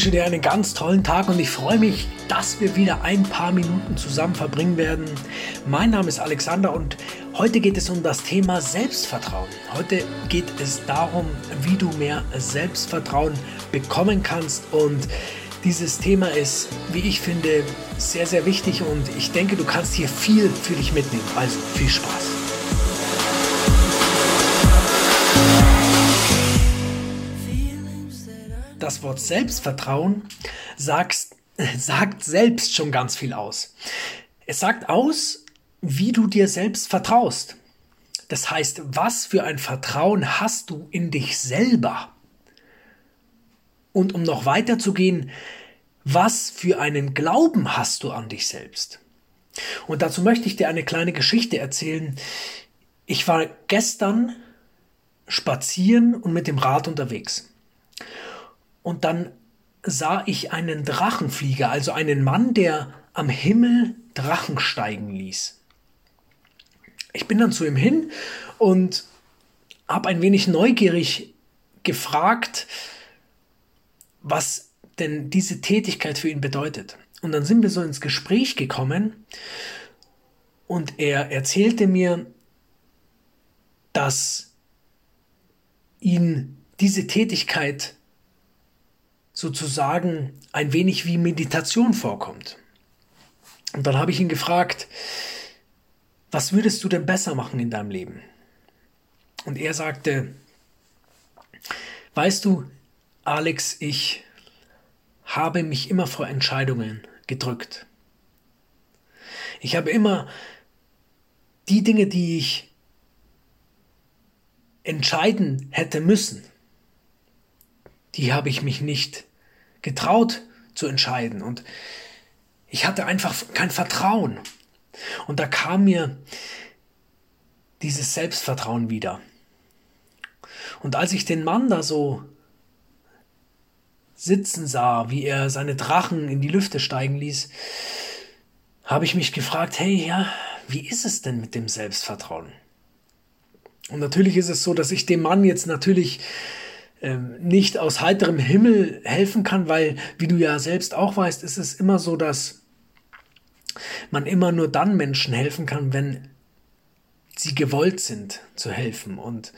wünsche dir einen ganz tollen Tag und ich freue mich, dass wir wieder ein paar Minuten zusammen verbringen werden. Mein Name ist Alexander und heute geht es um das Thema Selbstvertrauen. Heute geht es darum, wie du mehr Selbstvertrauen bekommen kannst und dieses Thema ist, wie ich finde, sehr, sehr wichtig und ich denke, du kannst hier viel für dich mitnehmen. Also viel Spaß. Das Wort Selbstvertrauen sagt, sagt selbst schon ganz viel aus. Es sagt aus, wie du dir selbst vertraust. Das heißt, was für ein Vertrauen hast du in dich selber? Und um noch weiter zu gehen, was für einen Glauben hast du an dich selbst? Und dazu möchte ich dir eine kleine Geschichte erzählen. Ich war gestern spazieren und mit dem Rad unterwegs und dann sah ich einen Drachenflieger, also einen Mann, der am Himmel Drachen steigen ließ. Ich bin dann zu ihm hin und habe ein wenig neugierig gefragt, was denn diese Tätigkeit für ihn bedeutet. Und dann sind wir so ins Gespräch gekommen und er erzählte mir, dass ihn diese Tätigkeit sozusagen ein wenig wie Meditation vorkommt. Und dann habe ich ihn gefragt, was würdest du denn besser machen in deinem Leben? Und er sagte, weißt du, Alex, ich habe mich immer vor Entscheidungen gedrückt. Ich habe immer die Dinge, die ich entscheiden hätte müssen, die habe ich mich nicht getraut zu entscheiden und ich hatte einfach kein Vertrauen. Und da kam mir dieses Selbstvertrauen wieder. Und als ich den Mann da so sitzen sah, wie er seine Drachen in die Lüfte steigen ließ, habe ich mich gefragt, hey, ja, wie ist es denn mit dem Selbstvertrauen? Und natürlich ist es so, dass ich dem Mann jetzt natürlich ähm, nicht aus heiterem Himmel helfen kann, weil, wie du ja selbst auch weißt, ist es immer so, dass man immer nur dann Menschen helfen kann, wenn sie gewollt sind zu helfen. Und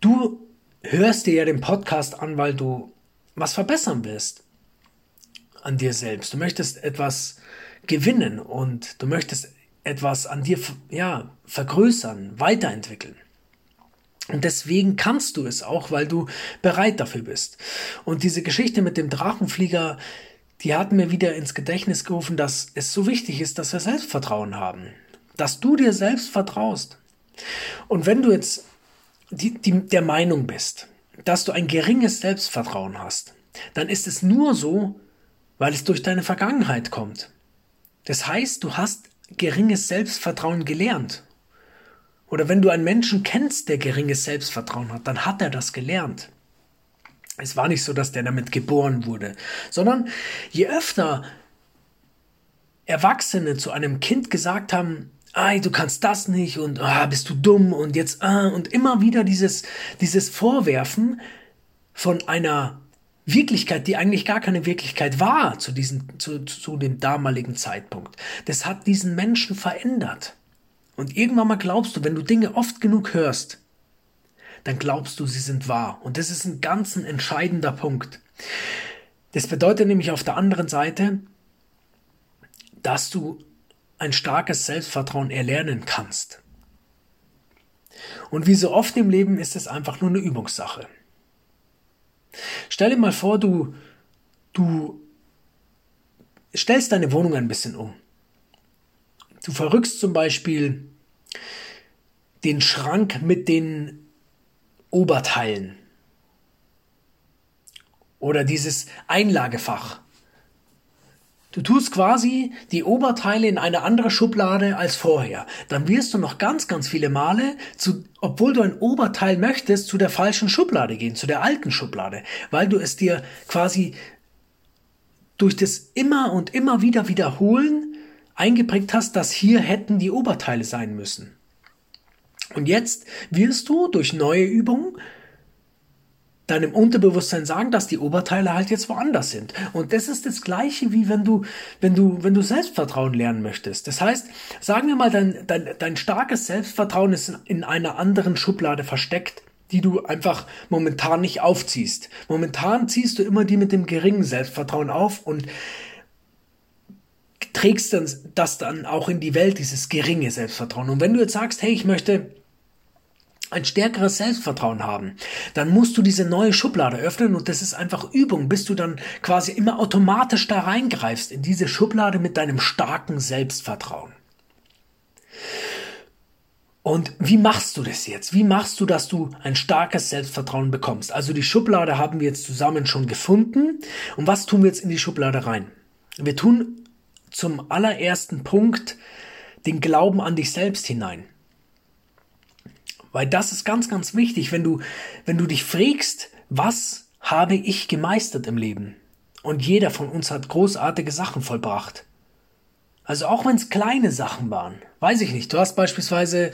du hörst dir ja den Podcast an, weil du was verbessern willst an dir selbst. Du möchtest etwas gewinnen und du möchtest etwas an dir ja, vergrößern, weiterentwickeln. Und deswegen kannst du es auch, weil du bereit dafür bist. Und diese Geschichte mit dem Drachenflieger, die hat mir wieder ins Gedächtnis gerufen, dass es so wichtig ist, dass wir Selbstvertrauen haben. Dass du dir selbst vertraust. Und wenn du jetzt die, die, der Meinung bist, dass du ein geringes Selbstvertrauen hast, dann ist es nur so, weil es durch deine Vergangenheit kommt. Das heißt, du hast geringes Selbstvertrauen gelernt oder wenn du einen Menschen kennst, der geringes Selbstvertrauen hat, dann hat er das gelernt. Es war nicht so, dass der damit geboren wurde, sondern je öfter Erwachsene zu einem Kind gesagt haben, Ei, du kannst das nicht und ah, bist du dumm und jetzt ah, und immer wieder dieses, dieses Vorwerfen von einer Wirklichkeit, die eigentlich gar keine Wirklichkeit war zu, diesem, zu, zu dem damaligen Zeitpunkt. Das hat diesen Menschen verändert. Und irgendwann mal glaubst du, wenn du Dinge oft genug hörst, dann glaubst du, sie sind wahr. Und das ist ein ganz entscheidender Punkt. Das bedeutet nämlich auf der anderen Seite, dass du ein starkes Selbstvertrauen erlernen kannst. Und wie so oft im Leben ist es einfach nur eine Übungssache. Stell dir mal vor, du, du stellst deine Wohnung ein bisschen um. Du verrückst zum Beispiel den Schrank mit den Oberteilen oder dieses Einlagefach. Du tust quasi die Oberteile in eine andere Schublade als vorher. Dann wirst du noch ganz, ganz viele Male, zu, obwohl du ein Oberteil möchtest, zu der falschen Schublade gehen, zu der alten Schublade, weil du es dir quasi durch das immer und immer wieder wiederholen eingeprägt hast, dass hier hätten die Oberteile sein müssen. Und jetzt wirst du durch neue Übungen deinem Unterbewusstsein sagen, dass die Oberteile halt jetzt woanders sind. Und das ist das Gleiche, wie wenn du, wenn du, wenn du Selbstvertrauen lernen möchtest. Das heißt, sagen wir mal, dein, dein, dein starkes Selbstvertrauen ist in einer anderen Schublade versteckt die du einfach momentan nicht aufziehst. Momentan ziehst du immer die mit dem geringen Selbstvertrauen auf und trägst dann das dann auch in die Welt, dieses geringe Selbstvertrauen. Und wenn du jetzt sagst, hey, ich möchte ein stärkeres Selbstvertrauen haben, dann musst du diese neue Schublade öffnen und das ist einfach Übung, bis du dann quasi immer automatisch da reingreifst in diese Schublade mit deinem starken Selbstvertrauen. Und wie machst du das jetzt? Wie machst du, dass du ein starkes Selbstvertrauen bekommst? Also die Schublade haben wir jetzt zusammen schon gefunden. Und was tun wir jetzt in die Schublade rein? Wir tun zum allerersten Punkt den Glauben an dich selbst hinein. Weil das ist ganz, ganz wichtig, wenn du, wenn du dich fragst, was habe ich gemeistert im Leben? Und jeder von uns hat großartige Sachen vollbracht. Also auch wenn es kleine Sachen waren, weiß ich nicht. Du hast beispielsweise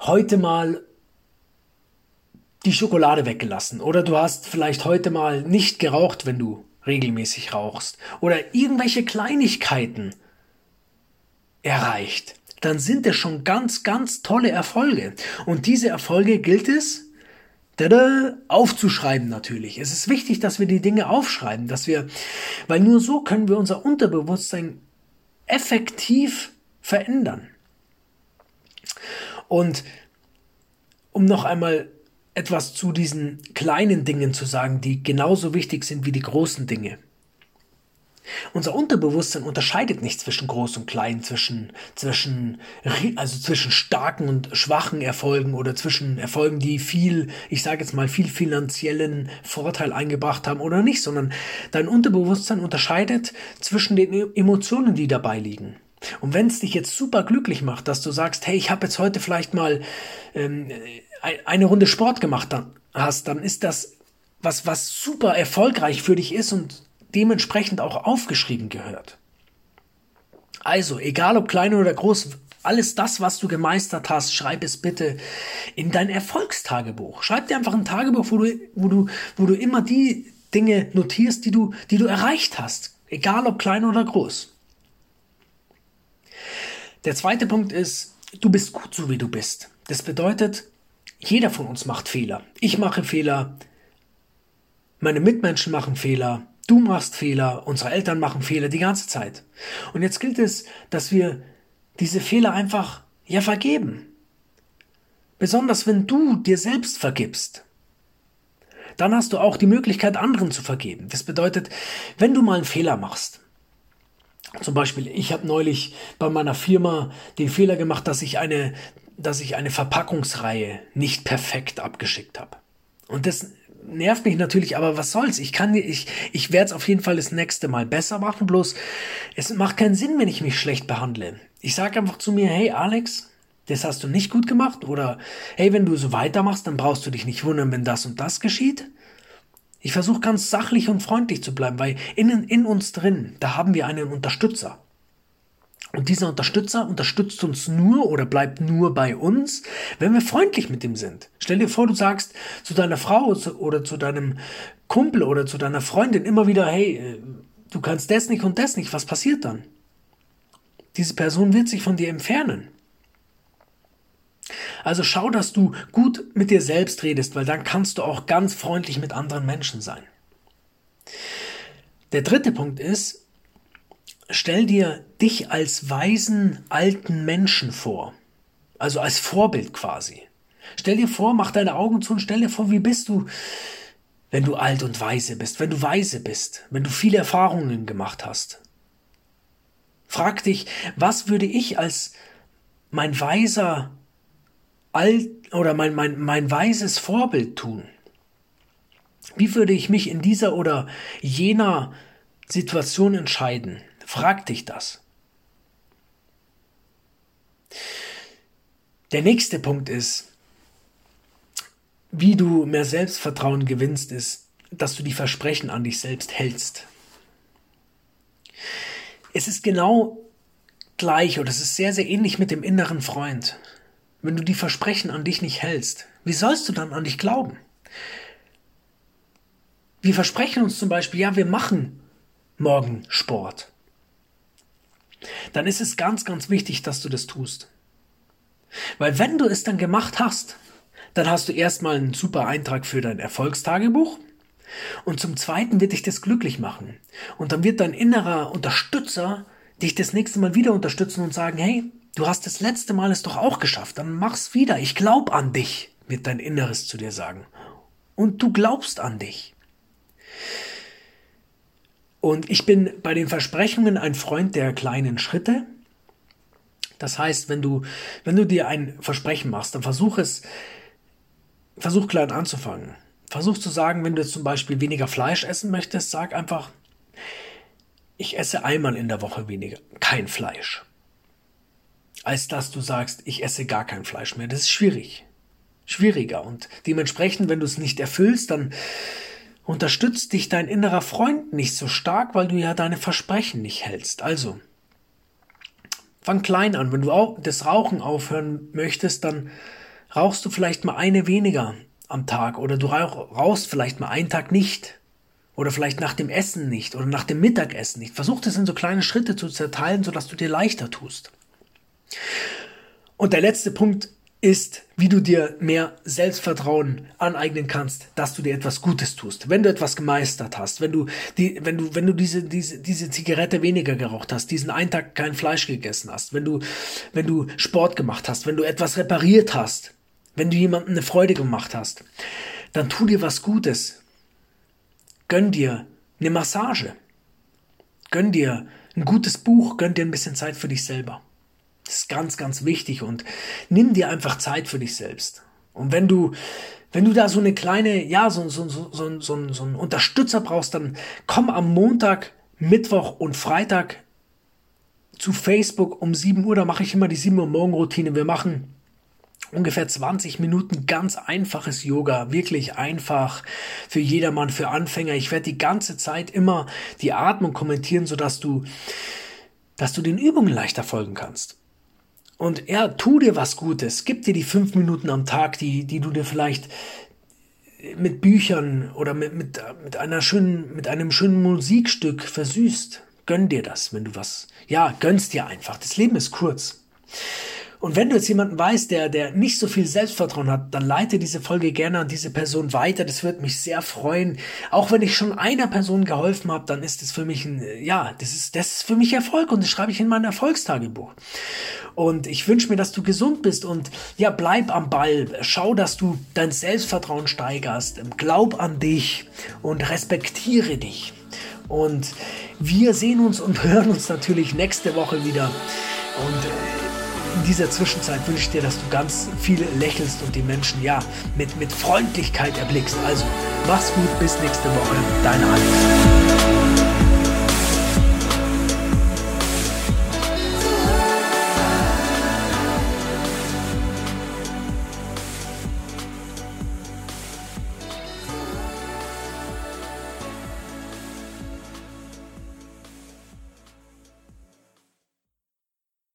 heute mal die Schokolade weggelassen oder du hast vielleicht heute mal nicht geraucht, wenn du regelmäßig rauchst oder irgendwelche Kleinigkeiten erreicht, dann sind es schon ganz, ganz tolle Erfolge. Und diese Erfolge gilt es tada, aufzuschreiben natürlich. Es ist wichtig, dass wir die Dinge aufschreiben, dass wir, weil nur so können wir unser Unterbewusstsein effektiv verändern. Und um noch einmal etwas zu diesen kleinen Dingen zu sagen, die genauso wichtig sind wie die großen Dinge. Unser Unterbewusstsein unterscheidet nicht zwischen groß und klein, zwischen, zwischen, also zwischen starken und schwachen Erfolgen oder zwischen Erfolgen, die viel, ich sage jetzt mal, viel finanziellen Vorteil eingebracht haben oder nicht, sondern dein Unterbewusstsein unterscheidet zwischen den Emotionen, die dabei liegen. Und wenn es dich jetzt super glücklich macht, dass du sagst, hey, ich habe jetzt heute vielleicht mal ähm, eine Runde Sport gemacht dann, hast, dann ist das was, was super erfolgreich für dich ist und dementsprechend auch aufgeschrieben gehört. Also, egal ob klein oder groß, alles das, was du gemeistert hast, schreib es bitte in dein Erfolgstagebuch. Schreib dir einfach ein Tagebuch, wo du, wo du, wo du immer die Dinge notierst, die du, die du erreicht hast. Egal ob klein oder groß. Der zweite Punkt ist, du bist gut so wie du bist. Das bedeutet, jeder von uns macht Fehler. Ich mache Fehler. Meine Mitmenschen machen Fehler. Du machst Fehler, unsere Eltern machen Fehler die ganze Zeit. Und jetzt gilt es, dass wir diese Fehler einfach ja vergeben. Besonders wenn du dir selbst vergibst. Dann hast du auch die Möglichkeit, anderen zu vergeben. Das bedeutet, wenn du mal einen Fehler machst, zum Beispiel, ich habe neulich bei meiner Firma den Fehler gemacht, dass ich eine, dass ich eine Verpackungsreihe nicht perfekt abgeschickt habe. Und das nervt mich natürlich, aber was soll's? Ich kann, ich, ich werde es auf jeden Fall das nächste Mal besser machen. Bloß es macht keinen Sinn, wenn ich mich schlecht behandle. Ich sage einfach zu mir, hey Alex, das hast du nicht gut gemacht oder hey, wenn du so weitermachst, dann brauchst du dich nicht wundern, wenn das und das geschieht. Ich versuche ganz sachlich und freundlich zu bleiben, weil in, in uns drin, da haben wir einen Unterstützer. Und dieser Unterstützer unterstützt uns nur oder bleibt nur bei uns, wenn wir freundlich mit ihm sind. Stell dir vor, du sagst zu deiner Frau oder zu deinem Kumpel oder zu deiner Freundin immer wieder, hey, äh, du kannst das nicht und das nicht, was passiert dann? Diese Person wird sich von dir entfernen. Also schau, dass du gut mit dir selbst redest, weil dann kannst du auch ganz freundlich mit anderen Menschen sein. Der dritte Punkt ist, stell dir dich als weisen alten Menschen vor. Also als Vorbild quasi. Stell dir vor, mach deine Augen zu und stell dir vor, wie bist du, wenn du alt und weise bist, wenn du weise bist, wenn du viele Erfahrungen gemacht hast. Frag dich, was würde ich als mein weiser alt oder mein, mein, mein weises Vorbild tun? Wie würde ich mich in dieser oder jener Situation entscheiden? Frag dich das. Der nächste Punkt ist, wie du mehr Selbstvertrauen gewinnst, ist, dass du die Versprechen an dich selbst hältst. Es ist genau gleich oder es ist sehr, sehr ähnlich mit dem inneren Freund. Wenn du die Versprechen an dich nicht hältst, wie sollst du dann an dich glauben? wir versprechen uns zum Beispiel, ja, wir machen morgen Sport. Dann ist es ganz, ganz wichtig, dass du das tust. Weil wenn du es dann gemacht hast, dann hast du erstmal einen super Eintrag für dein Erfolgstagebuch. Und zum Zweiten wird dich das glücklich machen. Und dann wird dein innerer Unterstützer dich das nächste Mal wieder unterstützen und sagen, hey, du hast das letzte Mal es doch auch geschafft, dann mach's wieder. Ich glaub an dich, wird dein Inneres zu dir sagen. Und du glaubst an dich. Und ich bin bei den Versprechungen ein Freund der kleinen Schritte. Das heißt, wenn du, wenn du dir ein Versprechen machst, dann versuch es versuch klein anzufangen. Versuch zu sagen, wenn du jetzt zum Beispiel weniger Fleisch essen möchtest, sag einfach, ich esse einmal in der Woche weniger, kein Fleisch. Als dass du sagst, ich esse gar kein Fleisch mehr. Das ist schwierig. Schwieriger. Und dementsprechend, wenn du es nicht erfüllst, dann unterstützt dich dein innerer Freund nicht so stark, weil du ja deine Versprechen nicht hältst. Also, fang klein an. Wenn du auch das Rauchen aufhören möchtest, dann rauchst du vielleicht mal eine weniger am Tag oder du rauchst vielleicht mal einen Tag nicht oder vielleicht nach dem Essen nicht oder nach dem Mittagessen nicht. Versuch das in so kleine Schritte zu zerteilen, sodass du dir leichter tust. Und der letzte Punkt ist, wie du dir mehr Selbstvertrauen aneignen kannst, dass du dir etwas Gutes tust. Wenn du etwas gemeistert hast, wenn du die, wenn du, wenn du diese, diese, diese Zigarette weniger geraucht hast, diesen einen Tag kein Fleisch gegessen hast, wenn du, wenn du Sport gemacht hast, wenn du etwas repariert hast, wenn du jemandem eine Freude gemacht hast, dann tu dir was Gutes. Gönn dir eine Massage. Gönn dir ein gutes Buch, gönn dir ein bisschen Zeit für dich selber. Das ist ganz, ganz wichtig und nimm dir einfach Zeit für dich selbst. Und wenn du, wenn du da so eine kleine, ja, so, so, so, so, so, so einen Unterstützer brauchst, dann komm am Montag, Mittwoch und Freitag zu Facebook um 7 Uhr. Da mache ich immer die 7 Uhr Morgenroutine. Wir machen ungefähr 20 Minuten ganz einfaches Yoga, wirklich einfach für jedermann, für Anfänger. Ich werde die ganze Zeit immer die Atmung kommentieren, sodass du, dass du den Übungen leichter folgen kannst. Und ja, tu dir was Gutes. Gib dir die fünf Minuten am Tag, die, die du dir vielleicht mit Büchern oder mit, mit, mit einer schönen, mit einem schönen Musikstück versüßt. Gönn dir das, wenn du was, ja, gönnst dir einfach. Das Leben ist kurz. Und wenn du jetzt jemanden weißt, der, der nicht so viel Selbstvertrauen hat, dann leite diese Folge gerne an diese Person weiter. Das wird mich sehr freuen. Auch wenn ich schon einer Person geholfen habe, dann ist das für mich ein, ja, das ist, das ist für mich Erfolg und das schreibe ich in mein Erfolgstagebuch. Und ich wünsche mir, dass du gesund bist und ja, bleib am Ball. Schau, dass du dein Selbstvertrauen steigerst. Glaub an dich und respektiere dich. Und wir sehen uns und hören uns natürlich nächste Woche wieder. Und in dieser Zwischenzeit wünsche ich dir, dass du ganz viel lächelst und die Menschen ja mit, mit Freundlichkeit erblickst. Also mach's gut, bis nächste Woche. Dein Alex.